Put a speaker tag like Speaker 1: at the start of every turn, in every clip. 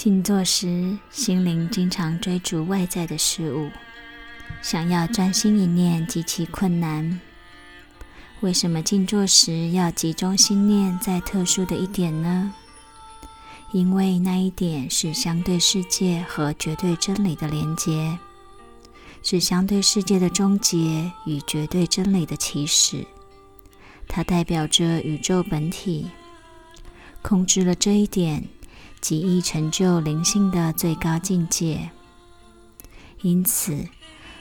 Speaker 1: 静坐时，心灵经常追逐外在的事物，想要专心一念极其困难。为什么静坐时要集中心念在特殊的一点呢？因为那一点是相对世界和绝对真理的连接，是相对世界的终结与绝对真理的起始。它代表着宇宙本体。控制了这一点。极易成就灵性的最高境界。因此，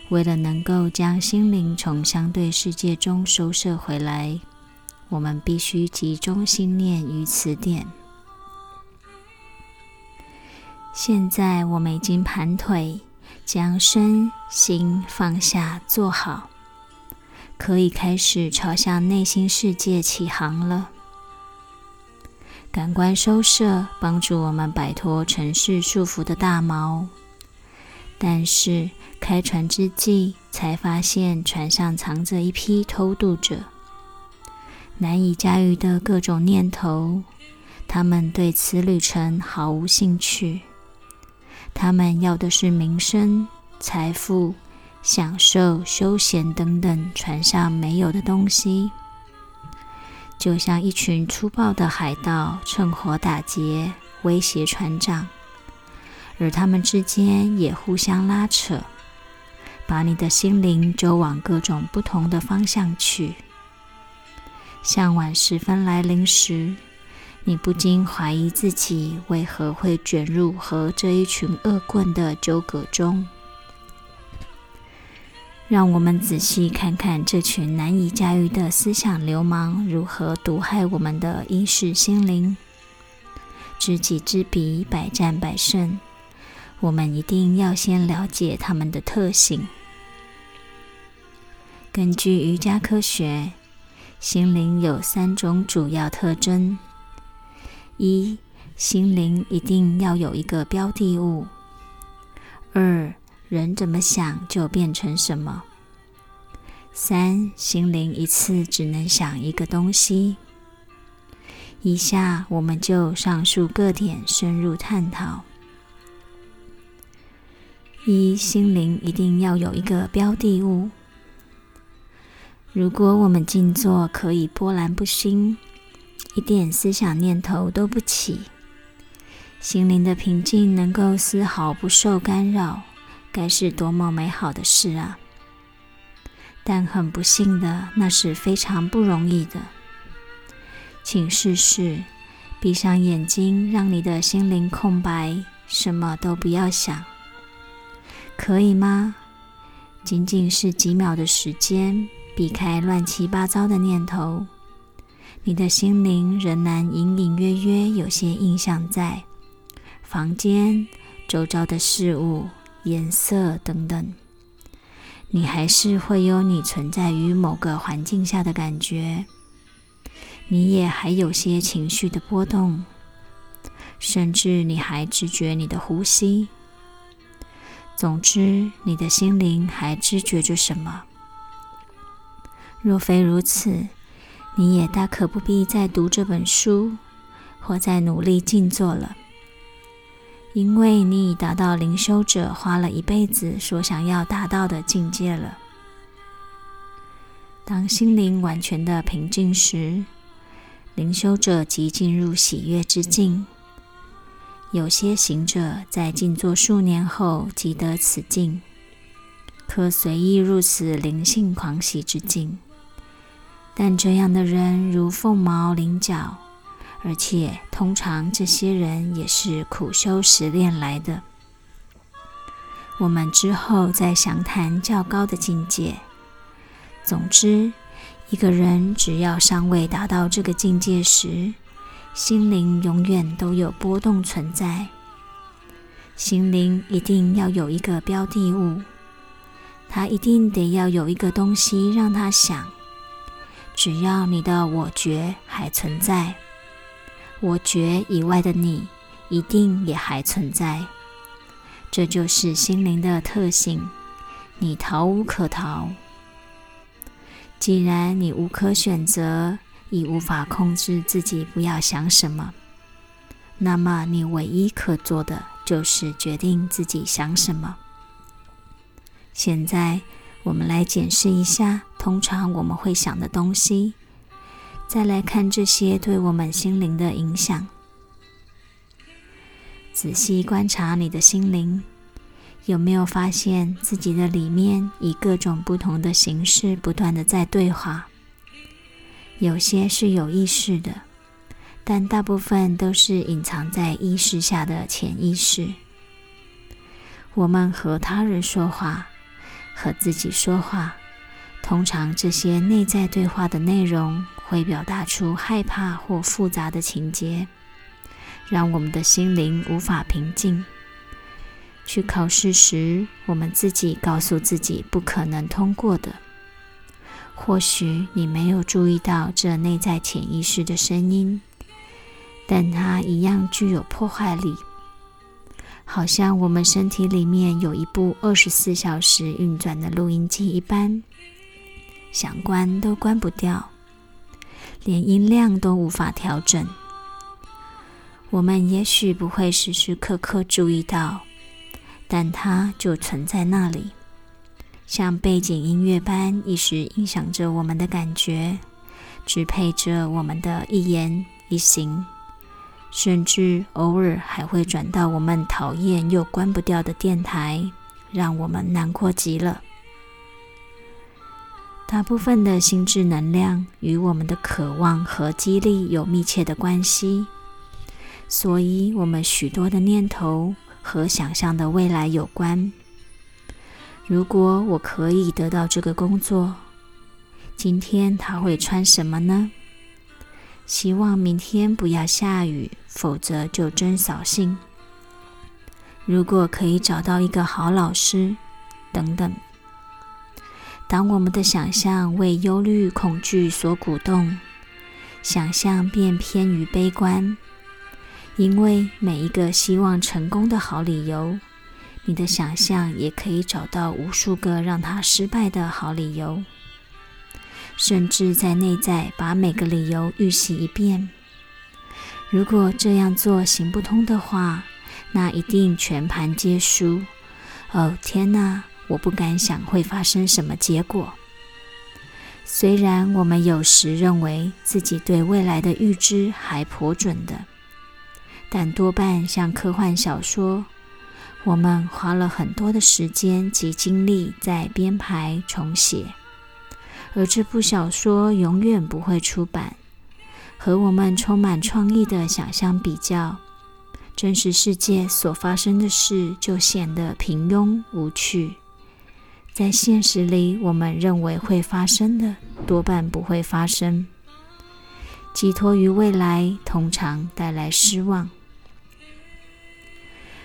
Speaker 1: 为了能够将心灵从相对世界中收摄回来，我们必须集中心念于此点。现在我们已经盘腿，将身心放下，坐好，可以开始朝向内心世界起航了。感官收摄，帮助我们摆脱尘世束缚的大锚。但是开船之际，才发现船上藏着一批偷渡者，难以驾驭的各种念头。他们对此旅程毫无兴趣，他们要的是名声、财富、享受、休闲等等船上没有的东西。就像一群粗暴的海盗，趁火打劫，威胁船长，而他们之间也互相拉扯，把你的心灵揪往各种不同的方向去。向晚时分来临时，你不禁怀疑自己为何会卷入和这一群恶棍的纠葛中。让我们仔细看看这群难以驾驭的思想流氓如何毒害我们的意识心灵。知己知彼，百战百胜。我们一定要先了解他们的特性。根据瑜伽科学，心灵有三种主要特征：一、心灵一定要有一个标的物；二、人怎么想就变成什么。三，心灵一次只能想一个东西。以下我们就上述各点深入探讨。一，心灵一定要有一个标的物。如果我们静坐可以波澜不兴，一点思想念头都不起，心灵的平静能够丝毫不受干扰。该是多么美好的事啊！但很不幸的，那是非常不容易的。请试试闭上眼睛，让你的心灵空白，什么都不要想，可以吗？仅仅是几秒的时间，避开乱七八糟的念头，你的心灵仍然隐隐约约有些印象在房间、周遭的事物。颜色等等，你还是会有你存在于某个环境下的感觉。你也还有些情绪的波动，甚至你还知觉你的呼吸。总之，你的心灵还知觉着什么。若非如此，你也大可不必再读这本书，或再努力静坐了。因为你已达到灵修者花了一辈子所想要达到的境界了。当心灵完全的平静时，灵修者即进入喜悦之境。有些行者在静坐数年后即得此境，可随意入此灵性狂喜之境。但这样的人如凤毛麟角。而且，通常这些人也是苦修实练来的。我们之后再详谈较高的境界。总之，一个人只要尚未达到这个境界时，心灵永远都有波动存在。心灵一定要有一个标的物，他一定得要有一个东西让他想。只要你的我觉还存在。我觉以外的你，一定也还存在。这就是心灵的特性，你逃无可逃。既然你无可选择，亦无法控制自己不要想什么，那么你唯一可做的就是决定自己想什么。现在，我们来检视一下通常我们会想的东西，再来看这些对我们心灵的影响。仔细观察你的心灵，有没有发现自己的里面以各种不同的形式不断的在对话？有些是有意识的，但大部分都是隐藏在意识下的潜意识。我们和他人说话，和自己说话，通常这些内在对话的内容会表达出害怕或复杂的情节。让我们的心灵无法平静。去考试时，我们自己告诉自己不可能通过的。或许你没有注意到这内在潜意识的声音，但它一样具有破坏力。好像我们身体里面有一部二十四小时运转的录音机一般，想关都关不掉，连音量都无法调整。我们也许不会时时刻刻注意到，但它就存在那里，像背景音乐般，一时影响着我们的感觉，支配着我们的一言一行，甚至偶尔还会转到我们讨厌又关不掉的电台，让我们难过极了。大部分的心智能量与我们的渴望和激励有密切的关系。所以，我们许多的念头和想象的未来有关。如果我可以得到这个工作，今天他会穿什么呢？希望明天不要下雨，否则就真扫兴。如果可以找到一个好老师，等等。当我们的想象为忧虑、恐惧所鼓动，想象便偏于悲观。因为每一个希望成功的好理由，你的想象也可以找到无数个让他失败的好理由，甚至在内在把每个理由预习一遍。如果这样做行不通的话，那一定全盘皆输。哦，天哪！我不敢想会发生什么结果。虽然我们有时认为自己对未来的预知还颇准的。但多半像科幻小说，我们花了很多的时间及精力在编排重写，而这部小说永远不会出版。和我们充满创意的想象比较，真实世界所发生的事就显得平庸无趣。在现实里，我们认为会发生的，多半不会发生。寄托于未来，通常带来失望。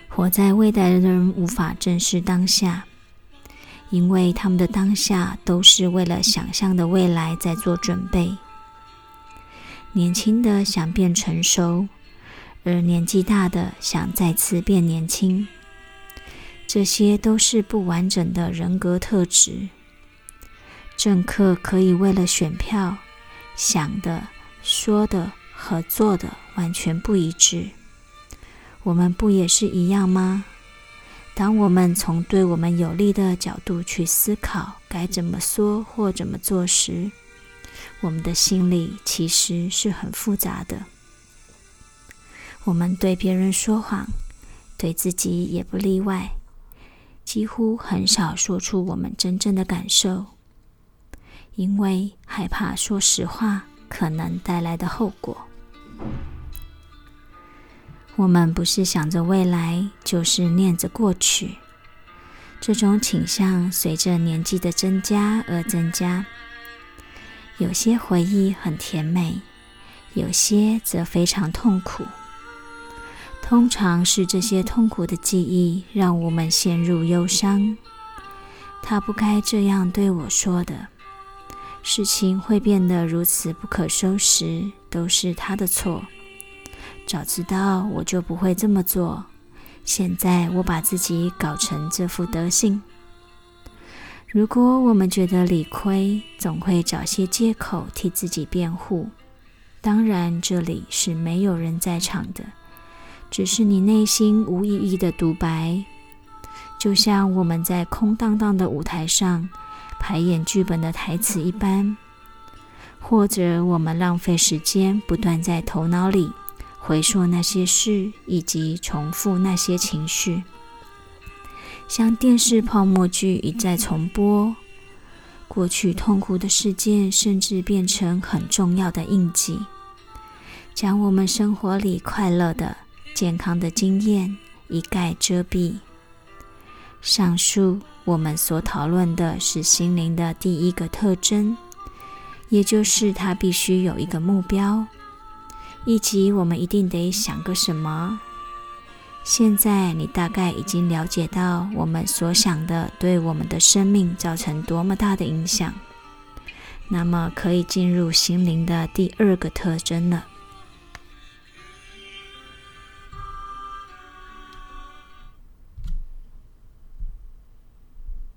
Speaker 1: 活在未来的人无法正视当下，因为他们的当下都是为了想象的未来在做准备。年轻的想变成熟，而年纪大的想再次变年轻，这些都是不完整的人格特质。政客可以为了选票，想的、说的和做的完全不一致。我们不也是一样吗？当我们从对我们有利的角度去思考该怎么说或怎么做时，我们的心里其实是很复杂的。我们对别人说谎，对自己也不例外，几乎很少说出我们真正的感受，因为害怕说实话可能带来的后果。我们不是想着未来，就是念着过去。这种倾向随着年纪的增加而增加。有些回忆很甜美，有些则非常痛苦。通常是这些痛苦的记忆让我们陷入忧伤。他不该这样对我说的。事情会变得如此不可收拾，都是他的错。早知道我就不会这么做。现在我把自己搞成这副德行。如果我们觉得理亏，总会找些借口替自己辩护。当然，这里是没有人在场的，只是你内心无意义的独白，就像我们在空荡荡的舞台上排演剧本的台词一般，或者我们浪费时间不断在头脑里回溯那些事，以及重复那些情绪，像电视泡沫剧一再重播。过去痛苦的事件，甚至变成很重要的印记，将我们生活里快乐的、健康的经验一概遮蔽。上述我们所讨论的是心灵的第一个特征，也就是它必须有一个目标，以及我们一定得想个什么。现在你大概已经了解到我们所想的对我们的生命造成多么大的影响，那么可以进入心灵的第二个特征了。